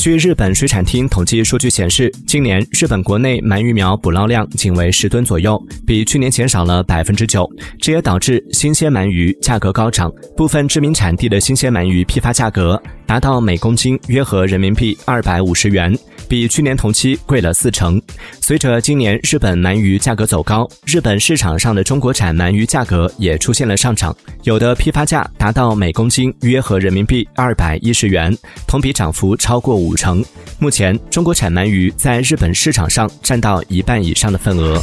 据日本水产厅统计数据显示，今年日本国内鳗鱼苗捕捞量仅为十吨左右，比去年减少了百分之九。这也导致新鲜鳗鱼价格高涨，部分知名产地的新鲜鳗鱼批发价格达到每公斤约合人民币二百五十元，比去年同期贵了四成。随着今年日本鳗鱼价格走高，日本市场上的中国产鳗鱼价格也出现了上涨，有的批发价达到每公斤约合人民币二百一十元，同比涨幅超过五。成。目前，中国产鳗鱼在日本市场上占到一半以上的份额。